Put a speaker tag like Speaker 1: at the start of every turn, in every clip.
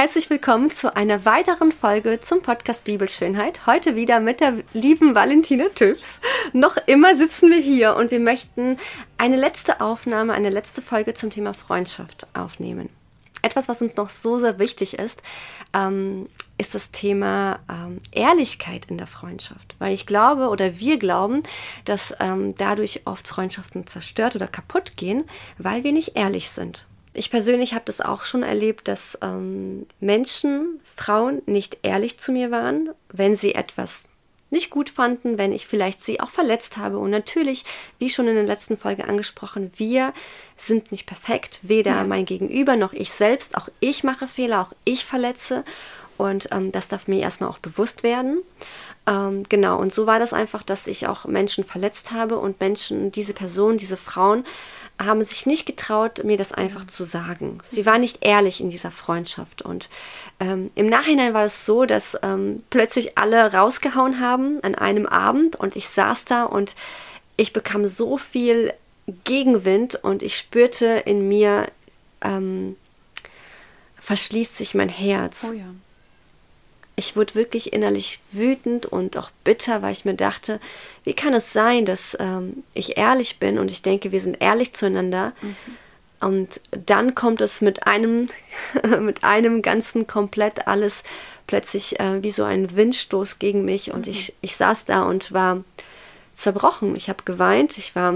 Speaker 1: Herzlich willkommen zu einer weiteren Folge zum Podcast Bibelschönheit. Heute wieder mit der lieben Valentina Tübs. Noch immer sitzen wir hier und wir möchten eine letzte Aufnahme, eine letzte Folge zum Thema Freundschaft aufnehmen. Etwas, was uns noch so sehr wichtig ist, ähm, ist das Thema ähm, Ehrlichkeit in der Freundschaft. Weil ich glaube oder wir glauben, dass ähm, dadurch oft Freundschaften zerstört oder kaputt gehen, weil wir nicht ehrlich sind ich persönlich habe das auch schon erlebt, dass ähm, Menschen, Frauen nicht ehrlich zu mir waren, wenn sie etwas nicht gut fanden, wenn ich vielleicht sie auch verletzt habe. Und natürlich, wie schon in der letzten Folge angesprochen, wir sind nicht perfekt, weder ja. mein Gegenüber noch ich selbst. Auch ich mache Fehler, auch ich verletze. Und ähm, das darf mir erstmal auch bewusst werden. Ähm, genau, und so war das einfach, dass ich auch Menschen verletzt habe und Menschen, diese Personen, diese Frauen, haben sich nicht getraut, mir das einfach zu sagen. Sie war nicht ehrlich in dieser Freundschaft. Und ähm, im Nachhinein war es so, dass ähm, plötzlich alle rausgehauen haben an einem Abend und ich saß da und ich bekam so viel Gegenwind und ich spürte in mir, ähm, verschließt sich mein Herz. Oh ja ich wurde wirklich innerlich wütend und auch bitter, weil ich mir dachte, wie kann es sein, dass ähm, ich ehrlich bin und ich denke, wir sind ehrlich zueinander. Mhm. Und dann kommt es mit einem, mit einem ganzen komplett alles plötzlich äh, wie so ein Windstoß gegen mich. Und mhm. ich, ich saß da und war zerbrochen. Ich habe geweint, ich war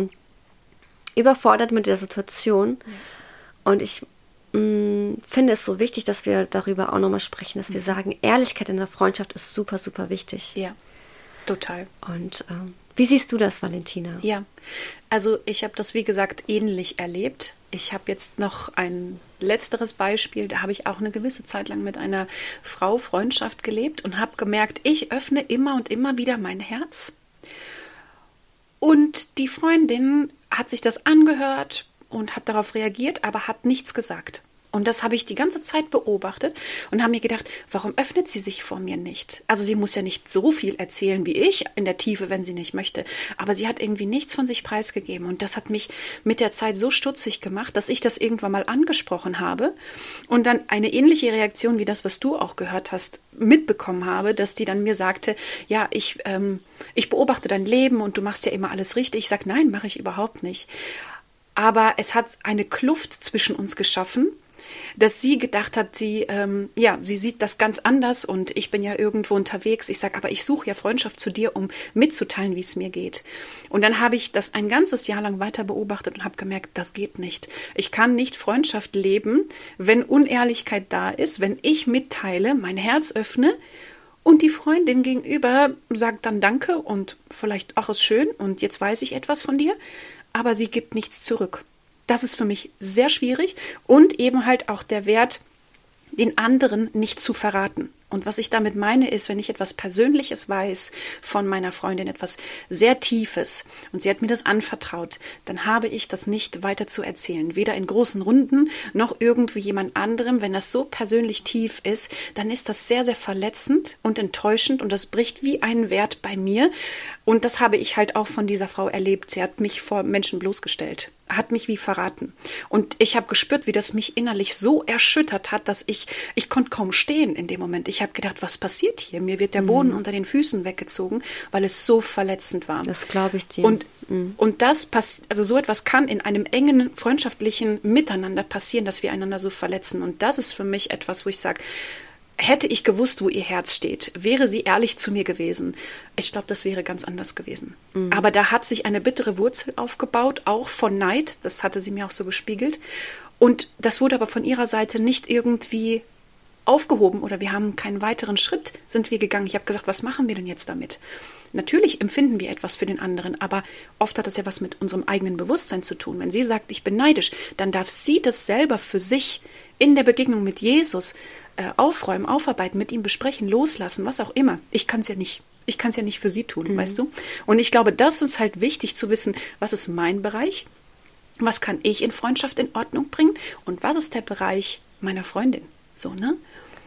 Speaker 1: überfordert mit der Situation. Mhm. Und ich Finde es so wichtig, dass wir darüber auch nochmal sprechen, dass wir mhm. sagen, Ehrlichkeit in der Freundschaft ist super, super wichtig.
Speaker 2: Ja, total.
Speaker 1: Und ähm, wie siehst du das, Valentina?
Speaker 2: Ja, also ich habe das, wie gesagt, ähnlich erlebt. Ich habe jetzt noch ein letzteres Beispiel. Da habe ich auch eine gewisse Zeit lang mit einer Frau Freundschaft gelebt und habe gemerkt, ich öffne immer und immer wieder mein Herz. Und die Freundin hat sich das angehört, und hat darauf reagiert, aber hat nichts gesagt. Und das habe ich die ganze Zeit beobachtet und habe mir gedacht, warum öffnet sie sich vor mir nicht? Also sie muss ja nicht so viel erzählen wie ich in der Tiefe, wenn sie nicht möchte. Aber sie hat irgendwie nichts von sich preisgegeben. Und das hat mich mit der Zeit so stutzig gemacht, dass ich das irgendwann mal angesprochen habe und dann eine ähnliche Reaktion wie das, was du auch gehört hast, mitbekommen habe, dass die dann mir sagte, ja, ich, ähm, ich beobachte dein Leben und du machst ja immer alles richtig. Ich sage, nein, mache ich überhaupt nicht aber es hat eine Kluft zwischen uns geschaffen, dass sie gedacht hat, sie, ähm, ja, sie sieht das ganz anders und ich bin ja irgendwo unterwegs. Ich sage, aber ich suche ja Freundschaft zu dir, um mitzuteilen, wie es mir geht. Und dann habe ich das ein ganzes Jahr lang weiter beobachtet und habe gemerkt, das geht nicht. Ich kann nicht Freundschaft leben, wenn Unehrlichkeit da ist, wenn ich mitteile, mein Herz öffne und die Freundin gegenüber sagt dann Danke und vielleicht, ach, ist schön und jetzt weiß ich etwas von dir aber sie gibt nichts zurück. Das ist für mich sehr schwierig und eben halt auch der Wert, den anderen nicht zu verraten. Und was ich damit meine, ist, wenn ich etwas Persönliches weiß von meiner Freundin, etwas sehr Tiefes, und sie hat mir das anvertraut, dann habe ich das nicht weiter zu erzählen. Weder in großen Runden noch irgendwie jemand anderem. Wenn das so persönlich tief ist, dann ist das sehr, sehr verletzend und enttäuschend und das bricht wie einen Wert bei mir. Und das habe ich halt auch von dieser Frau erlebt. Sie hat mich vor Menschen bloßgestellt, hat mich wie verraten. Und ich habe gespürt, wie das mich innerlich so erschüttert hat, dass ich, ich konnte kaum stehen in dem Moment. Ich habe gedacht, was passiert hier? Mir wird der mhm. Boden mhm. unter den Füßen weggezogen, weil es so verletzend war.
Speaker 1: Das glaube ich dir.
Speaker 2: Und, mhm. und das passiert, also so etwas kann in einem engen freundschaftlichen Miteinander passieren, dass wir einander so verletzen. Und das ist für mich etwas, wo ich sage, hätte ich gewusst, wo ihr Herz steht, wäre sie ehrlich zu mir gewesen, ich glaube, das wäre ganz anders gewesen. Mhm. Aber da hat sich eine bittere Wurzel aufgebaut, auch von Neid, das hatte sie mir auch so gespiegelt. Und das wurde aber von ihrer Seite nicht irgendwie aufgehoben oder wir haben keinen weiteren Schritt sind wir gegangen. Ich habe gesagt, was machen wir denn jetzt damit? Natürlich empfinden wir etwas für den anderen, aber oft hat das ja was mit unserem eigenen Bewusstsein zu tun. Wenn sie sagt, ich bin neidisch, dann darf sie das selber für sich in der Begegnung mit Jesus äh, aufräumen, aufarbeiten, mit ihm besprechen, loslassen, was auch immer. Ich kann es ja nicht. Ich kann es ja nicht für sie tun, mhm. weißt du? Und ich glaube, das ist halt wichtig zu wissen, was ist mein Bereich, was kann ich in Freundschaft in Ordnung bringen und was ist der Bereich meiner Freundin. So, ne?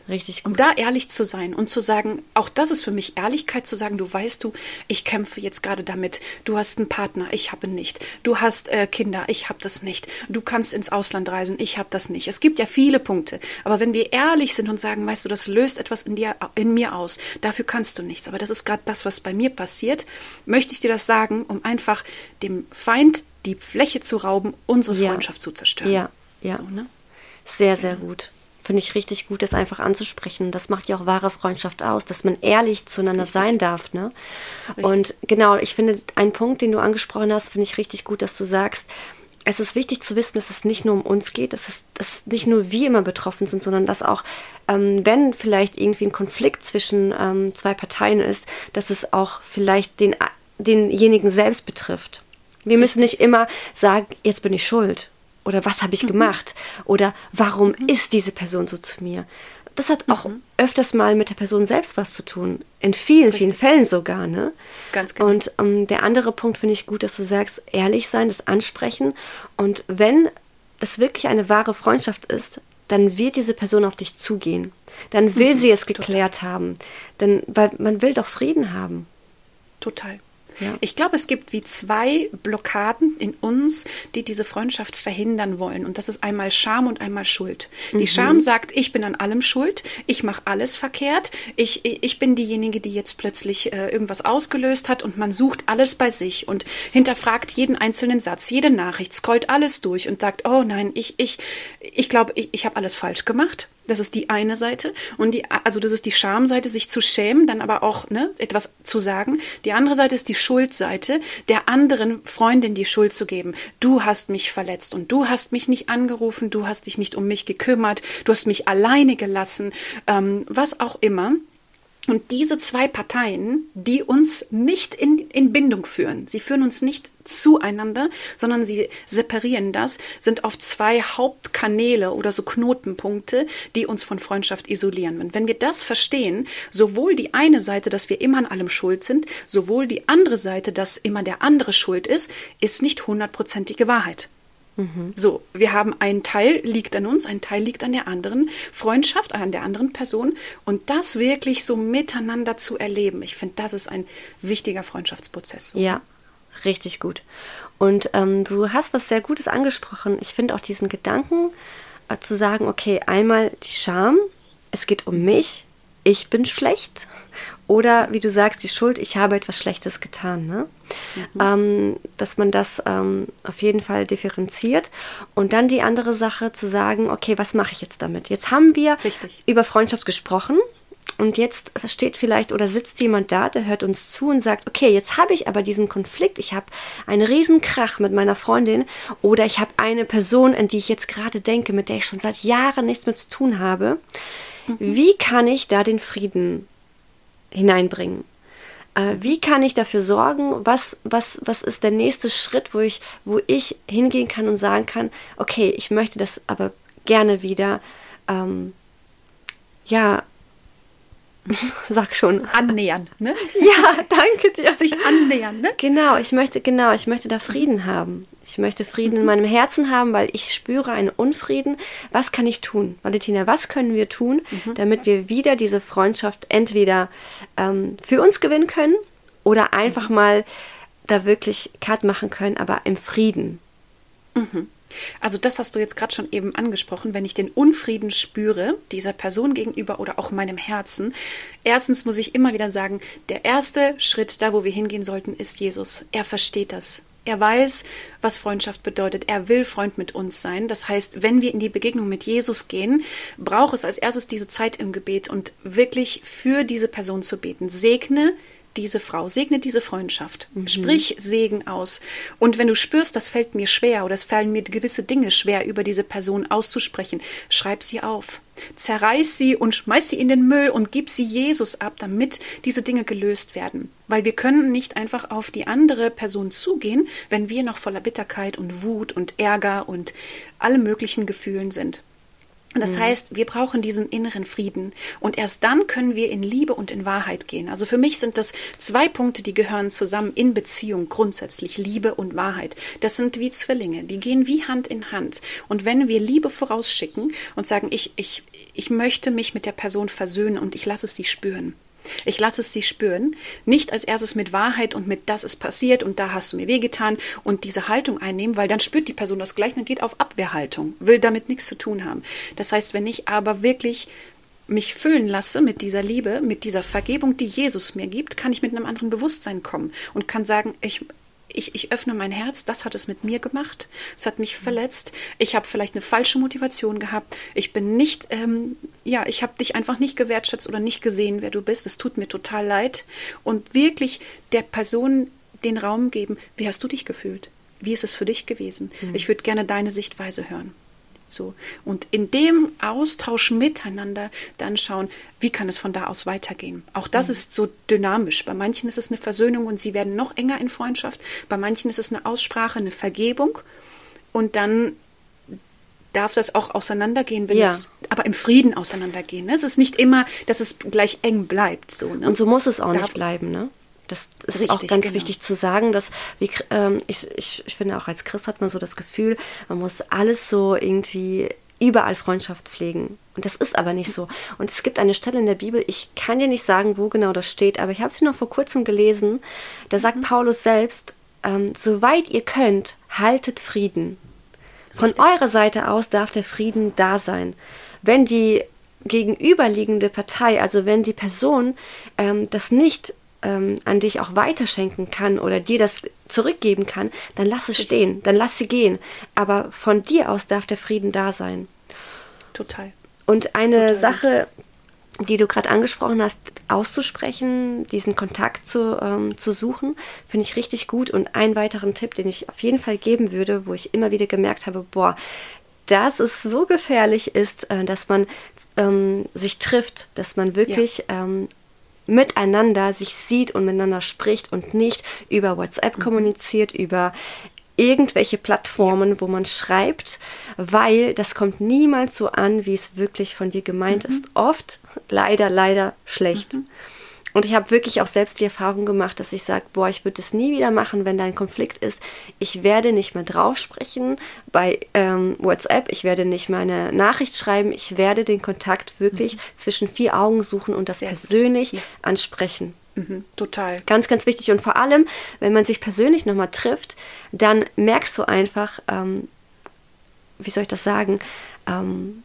Speaker 1: Richtig gut.
Speaker 2: Um da ehrlich zu sein und zu sagen, auch das ist für mich Ehrlichkeit zu sagen, du weißt du, ich kämpfe jetzt gerade damit. Du hast einen Partner, ich habe ihn nicht. Du hast äh, Kinder, ich habe das nicht. Du kannst ins Ausland reisen, ich habe das nicht. Es gibt ja viele Punkte. Aber wenn wir ehrlich sind und sagen, weißt du, das löst etwas in dir, in mir aus, dafür kannst du nichts. Aber das ist gerade das, was bei mir passiert, möchte ich dir das sagen, um einfach dem Feind die Fläche zu rauben, unsere
Speaker 1: Ja.
Speaker 2: Freundschaft zu zerstören.
Speaker 1: Ja, ja.
Speaker 2: So, ne?
Speaker 1: Sehr, sehr gut. Finde ich richtig gut, das einfach anzusprechen. Das macht ja auch wahre Freundschaft aus, dass man ehrlich zueinander sein darf. Ne? Und genau, ich finde, einen Punkt, den du angesprochen hast, finde ich richtig gut, dass du sagst, es ist wichtig zu wissen, dass es nicht nur um uns geht, dass es dass nicht nur wir immer betroffen sind, sondern dass auch, ähm, wenn vielleicht irgendwie ein Konflikt zwischen ähm, zwei Parteien ist, dass es auch vielleicht den, denjenigen selbst betrifft. Wir müssen nicht immer sagen, jetzt bin ich schuld oder was habe ich gemacht oder warum ist diese Person so zu mir. Das hat auch öfters mal mit der Person selbst was zu tun. In vielen, vielen Fällen sogar. Ne?
Speaker 2: Ganz genau.
Speaker 1: Und ähm, der andere Punkt finde ich gut, dass du sagst, ehrlich sein, das ansprechen. Und wenn das wirklich eine wahre Freundschaft ist, dann wird diese Person auf dich zugehen. Dann will sie es geklärt haben. Denn, weil man will doch Frieden haben.
Speaker 2: Total.
Speaker 1: Ja.
Speaker 2: Ich glaube, es gibt wie zwei Blockaden in uns, die diese Freundschaft verhindern wollen. Und das ist einmal Scham und einmal Schuld. Die Scham sagt, ich bin an allem schuld, ich mache alles verkehrt, ich, ich bin diejenige, die jetzt plötzlich äh, irgendwas ausgelöst hat und man sucht alles bei sich und hinterfragt jeden einzelnen Satz, jede Nachricht, scrollt alles durch und sagt, oh nein, ich, ich, ich glaube, ich, ich habe alles falsch gemacht. Das ist die eine Seite. Und die, also das ist die Schamseite, sich zu schämen, dann aber auch ne, etwas zu sagen. Die andere Seite ist die Schuldseite, der anderen Freundin die Schuld zu geben. Du hast mich verletzt und du hast mich nicht angerufen, du hast dich nicht um mich gekümmert, du hast mich alleine gelassen, ähm, was auch immer. Und diese zwei Parteien, die uns nicht in, in Bindung führen, sie führen uns nicht zueinander, sondern sie separieren das, sind auf zwei Hauptkanäle oder so Knotenpunkte, die uns von Freundschaft isolieren. Und wenn wir das verstehen, sowohl die eine Seite, dass wir immer an allem schuld sind, sowohl die andere Seite, dass immer der andere schuld ist, ist nicht hundertprozentige Wahrheit. So, wir haben einen Teil liegt an uns, ein Teil liegt an der anderen Freundschaft, an der anderen Person und das wirklich so miteinander zu erleben. Ich finde, das ist ein wichtiger Freundschaftsprozess. So.
Speaker 1: Ja, richtig gut. Und ähm, du hast was sehr Gutes angesprochen. Ich finde auch diesen Gedanken äh, zu sagen, okay, einmal die Scham, es geht um mich, ich bin schlecht. Oder wie du sagst, die Schuld, ich habe etwas Schlechtes getan. Ne? Ähm, dass man das ähm, auf jeden Fall differenziert. Und dann die andere Sache zu sagen, okay, was mache ich jetzt damit? Jetzt haben wir
Speaker 2: Richtig.
Speaker 1: über Freundschaft gesprochen. Und jetzt steht vielleicht oder sitzt jemand da, der hört uns zu und sagt, okay, jetzt habe ich aber diesen Konflikt, ich habe einen riesen Krach mit meiner Freundin oder ich habe eine Person, an die ich jetzt gerade denke, mit der ich schon seit Jahren nichts mehr zu tun habe. Wie kann ich da den Frieden hineinbringen? Äh, wie kann ich dafür sorgen, was, was, was ist der nächste Schritt, wo ich, wo ich hingehen kann und sagen kann, okay, ich möchte das aber gerne wieder, ähm, ja, sag schon.
Speaker 2: Annähern, ne?
Speaker 1: Ja, danke dir.
Speaker 2: Sich annähern, ne?
Speaker 1: Genau, ich möchte, genau, ich möchte da Frieden haben. Ich möchte Frieden in meinem Herzen haben, weil ich spüre einen Unfrieden. Was kann ich tun? Valentina, was können wir tun, damit wir wieder diese Freundschaft entweder ähm, für uns gewinnen können oder einfach mal da wirklich Cut machen können, aber im Frieden.
Speaker 2: Also das hast du jetzt gerade schon eben angesprochen, wenn ich den Unfrieden spüre, dieser Person gegenüber oder auch meinem Herzen. Erstens muss ich immer wieder sagen, der erste Schritt da, wo wir hingehen sollten, ist Jesus. Er versteht das. Er weiß, was Freundschaft bedeutet. Er will Freund mit uns sein. Das heißt, wenn wir in die Begegnung mit Jesus gehen, braucht es als erstes diese Zeit im Gebet und wirklich für diese Person zu beten. Segne diese Frau, segne diese Freundschaft, sprich Segen aus. Und wenn du spürst, das fällt mir schwer oder es fallen mir gewisse Dinge schwer, über diese Person auszusprechen, schreib sie auf. Zerreiß sie und schmeiß sie in den Müll und gib sie Jesus ab, damit diese Dinge gelöst werden. Weil wir können nicht einfach auf die andere Person zugehen, wenn wir noch voller Bitterkeit und Wut und Ärger und alle möglichen Gefühlen sind. Das mhm. heißt, wir brauchen diesen inneren Frieden und erst dann können wir in Liebe und in Wahrheit gehen. Also für mich sind das zwei Punkte, die gehören zusammen in Beziehung grundsätzlich, Liebe und Wahrheit. Das sind wie Zwillinge, die gehen wie Hand in Hand. Und wenn wir Liebe vorausschicken und sagen, ich, ich, ich möchte mich mit der Person versöhnen und ich lasse es sie spüren, ich lasse es sie spüren, nicht als erstes mit Wahrheit und mit das ist passiert und da hast du mir wehgetan und diese Haltung einnehmen, weil dann spürt die Person das gleich, dann geht auf Abwehrhaltung, will damit nichts zu tun haben. Das heißt, wenn ich aber wirklich mich füllen lasse mit dieser Liebe, mit dieser Vergebung, die Jesus mir gibt, kann ich mit einem anderen Bewusstsein kommen und kann sagen, ich, ich, ich öffne mein Herz, das hat es mit mir gemacht, es hat mich verletzt, ich habe vielleicht eine falsche Motivation gehabt, ich bin nicht, ähm, ja, ich habe dich einfach nicht gewertschätzt oder nicht gesehen, wer du bist, es tut mir total leid und wirklich der Person den Raum geben, wie hast du dich gefühlt? Wie ist es für dich gewesen? Mhm. Ich würde gerne deine Sichtweise hören. So. Und in dem Austausch miteinander dann schauen, wie kann es von da aus weitergehen. Auch das mhm. ist so dynamisch. Bei manchen ist es eine Versöhnung und sie werden noch enger in Freundschaft. Bei manchen ist es eine Aussprache, eine Vergebung. Und dann darf das auch auseinandergehen, wenn ja. es aber im Frieden auseinandergehen. Ne? Es ist nicht immer, dass es gleich eng bleibt. So,
Speaker 1: ne? Und so muss es auch nicht bleiben, ne? Das ist Richtig, auch ganz genau. wichtig zu sagen, dass wie, ähm, ich, ich, ich finde auch als Christ hat man so das Gefühl, man muss alles so irgendwie überall Freundschaft pflegen. Und das ist aber nicht so. Und es gibt eine Stelle in der Bibel, ich kann dir nicht sagen, wo genau das steht, aber ich habe sie noch vor kurzem gelesen. Da sagt mhm. Paulus selbst, ähm, soweit ihr könnt, haltet Frieden. Von Richtig. eurer Seite aus darf der Frieden da sein. Wenn die gegenüberliegende Partei, also wenn die Person ähm, das nicht ähm, an dich auch weiterschenken kann oder dir das zurückgeben kann, dann lass es stehen, dann lass sie gehen. Aber von dir aus darf der Frieden da sein.
Speaker 2: Total.
Speaker 1: Und eine Total. Sache, die du gerade angesprochen hast, auszusprechen, diesen Kontakt zu, ähm, zu suchen, finde ich richtig gut. Und einen weiteren Tipp, den ich auf jeden Fall geben würde, wo ich immer wieder gemerkt habe, boah, dass es so gefährlich ist, äh, dass man ähm, sich trifft, dass man wirklich ja. ähm, miteinander sich sieht und miteinander spricht und nicht über WhatsApp mhm. kommuniziert, über irgendwelche Plattformen, wo man schreibt, weil das kommt niemals so an, wie es wirklich von dir gemeint mhm. ist. Oft leider, leider schlecht. Mhm. Und ich habe wirklich auch selbst die Erfahrung gemacht, dass ich sage, boah, ich würde es nie wieder machen, wenn da ein Konflikt ist. Ich werde nicht mehr drauf sprechen bei ähm, WhatsApp, ich werde nicht mehr eine Nachricht schreiben, ich werde den Kontakt wirklich mhm. zwischen vier Augen suchen und das Sehr persönlich ja. ansprechen.
Speaker 2: Mhm, total.
Speaker 1: Ganz, ganz wichtig. Und vor allem, wenn man sich persönlich nochmal trifft, dann merkst du einfach, ähm, wie soll ich das sagen, ähm,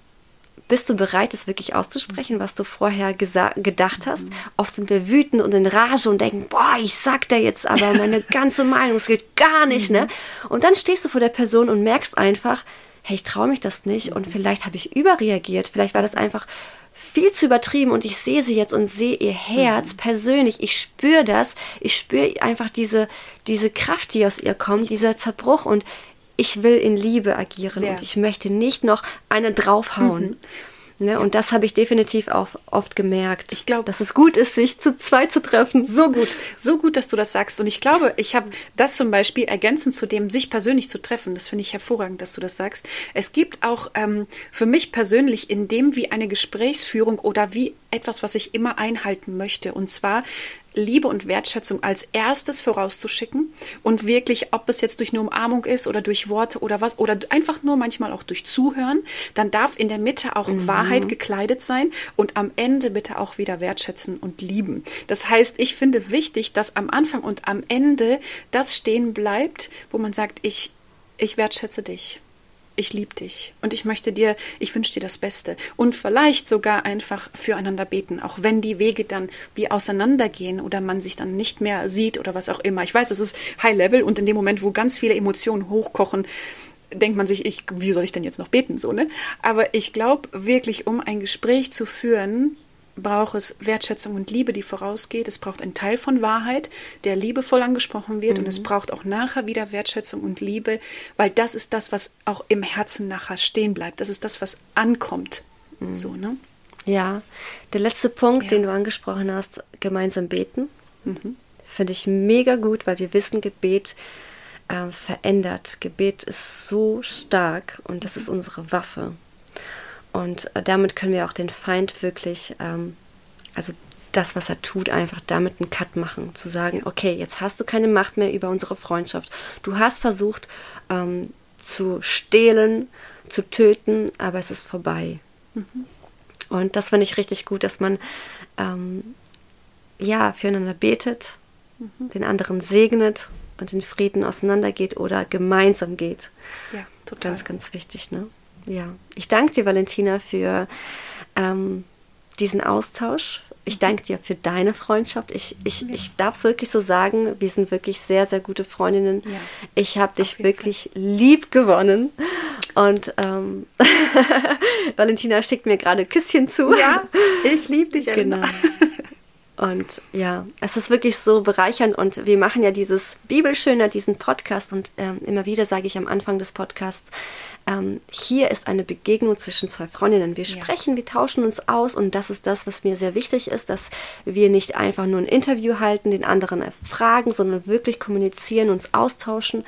Speaker 1: bist du bereit, es wirklich auszusprechen, was du vorher gedacht hast? Mhm. Oft sind wir wütend und in Rage und denken, boah, ich sag da jetzt aber meine ganze Meinung, es geht gar nicht, ne? Mhm. Und dann stehst du vor der Person und merkst einfach, hey, ich traue mich das nicht und vielleicht habe ich überreagiert, vielleicht war das einfach viel zu übertrieben und ich sehe sie jetzt und sehe ihr Herz mhm. persönlich. Ich spüre das. Ich spüre einfach diese, diese Kraft, die aus ihr kommt, dieser Zerbruch und ich will in Liebe agieren Sehr. und ich möchte nicht noch eine draufhauen. Mhm. Ne? Ja. Und das habe ich definitiv auch oft gemerkt.
Speaker 2: Ich glaube, dass es gut ist, sich zu zweit zu treffen. So gut, so gut, dass du das sagst. Und ich glaube, ich habe das zum Beispiel ergänzend zu dem, sich persönlich zu treffen. Das finde ich hervorragend, dass du das sagst. Es gibt auch ähm, für mich persönlich in dem wie eine Gesprächsführung oder wie etwas, was ich immer einhalten möchte. Und zwar Liebe und Wertschätzung als erstes vorauszuschicken und wirklich, ob es jetzt durch eine Umarmung ist oder durch Worte oder was, oder einfach nur manchmal auch durch Zuhören, dann darf in der Mitte auch mhm. Wahrheit gekleidet sein und am Ende bitte auch wieder wertschätzen und lieben. Das heißt, ich finde wichtig, dass am Anfang und am Ende das stehen bleibt, wo man sagt, ich, ich wertschätze dich ich liebe dich und ich möchte dir, ich wünsche dir das Beste und vielleicht sogar einfach füreinander beten, auch wenn die Wege dann wie auseinandergehen oder man sich dann nicht mehr sieht oder was auch immer. Ich weiß, es ist High Level und in dem Moment, wo ganz viele Emotionen hochkochen, denkt man sich, ich, wie soll ich denn jetzt noch beten, so, ne? Aber ich glaube wirklich, um ein Gespräch zu führen, braucht es Wertschätzung und Liebe, die vorausgeht. Es braucht einen Teil von Wahrheit, der liebevoll angesprochen wird. Mhm. Und es mhm. braucht auch nachher wieder Wertschätzung und Liebe, weil das ist das, was auch im Herzen nachher stehen bleibt. Das ist das, was ankommt. Mhm. So, ne?
Speaker 1: Ja, der letzte Punkt, ja. den du angesprochen hast, gemeinsam beten, mhm. finde ich mega gut, weil wir wissen, Gebet äh, verändert. Gebet ist so stark und das ist unsere Waffe. Und damit können wir auch den Feind wirklich, ähm, also das, was er tut, einfach damit einen Cut machen. Zu sagen, okay, jetzt hast du keine Macht mehr über unsere Freundschaft. Du hast versucht ähm, zu stehlen, zu töten, aber es ist vorbei. Mhm. Und das finde ich richtig gut, dass man ähm, ja füreinander betet, mhm. den anderen segnet und in Frieden auseinandergeht oder gemeinsam geht.
Speaker 2: Ja, total.
Speaker 1: Ganz, ganz wichtig, ne? Ja. Ich danke dir, Valentina, für ähm, diesen Austausch. Ich danke dir für deine Freundschaft. Ich, ich, ich darf es wirklich so sagen, wir sind wirklich sehr, sehr gute Freundinnen. Ja, ich habe dich wirklich Fall. lieb gewonnen. Und ähm, Valentina schickt mir gerade Küsschen zu.
Speaker 2: Ja, ich liebe dich.
Speaker 1: Genau. Und ja, es ist wirklich so bereichernd und wir machen ja dieses Bibelschöner, diesen Podcast und ähm, immer wieder sage ich am Anfang des Podcasts, ähm, hier ist eine Begegnung zwischen zwei Freundinnen. Wir sprechen, ja. wir tauschen uns aus und das ist das, was mir sehr wichtig ist, dass wir nicht einfach nur ein Interview halten, den anderen fragen, sondern wirklich kommunizieren, uns austauschen.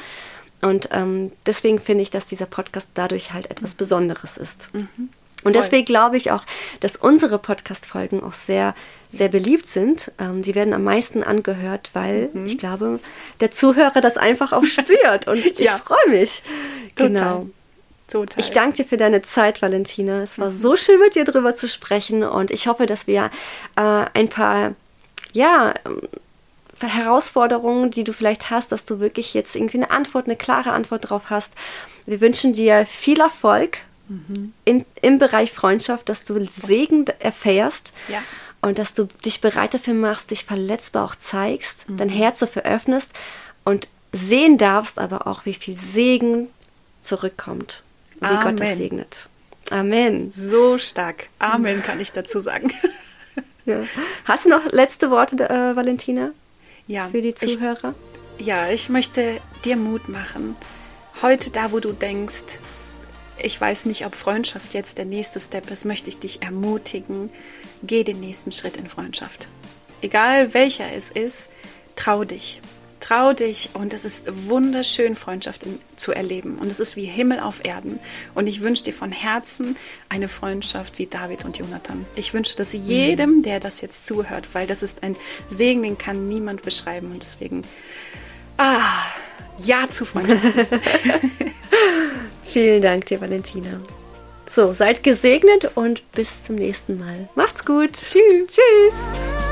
Speaker 1: Und ähm, deswegen finde ich, dass dieser Podcast dadurch halt etwas Besonderes ist. Mhm. Und deswegen glaube ich auch, dass unsere Podcast-Folgen auch sehr, sehr beliebt sind. Ähm, die werden am meisten angehört, weil mhm. ich glaube, der Zuhörer das einfach auch spürt. Und ich ja. freue mich.
Speaker 2: Total. Genau.
Speaker 1: Total. Ich danke dir für deine Zeit, Valentina. Es war mhm. so schön, mit dir drüber zu sprechen. Und ich hoffe, dass wir äh, ein paar, ja, ähm, Herausforderungen, die du vielleicht hast, dass du wirklich jetzt irgendwie eine Antwort, eine klare Antwort drauf hast. Wir wünschen dir viel Erfolg mhm. in, im Bereich Freundschaft, dass du Segen erfährst. Ja. Und dass du dich bereit dafür machst, dich verletzbar auch zeigst, mhm. dein Herz dafür öffnest und sehen darfst aber auch, wie viel Segen zurückkommt. Wie Amen. Gott das segnet. Amen.
Speaker 2: So stark. Amen kann ich dazu sagen.
Speaker 1: Ja. Hast du noch letzte Worte, äh, Valentina? Ja. Für die Zuhörer?
Speaker 2: Ich, ja, ich möchte dir Mut machen. Heute da, wo du denkst, ich weiß nicht, ob Freundschaft jetzt der nächste Step ist, möchte ich dich ermutigen, geh den nächsten Schritt in Freundschaft. Egal welcher es ist, trau dich. Trau dich und es ist wunderschön, Freundschaft zu erleben. Und es ist wie Himmel auf Erden. Und ich wünsche dir von Herzen eine Freundschaft wie David und Jonathan. Ich wünsche das jedem, der das jetzt zuhört, weil das ist ein Segen, den kann niemand beschreiben. Und deswegen, ah, ja zu Freundschaft.
Speaker 1: Vielen Dank dir, Valentina. So, seid gesegnet und bis zum nächsten Mal. Macht's gut. Tschüss. Tschüss.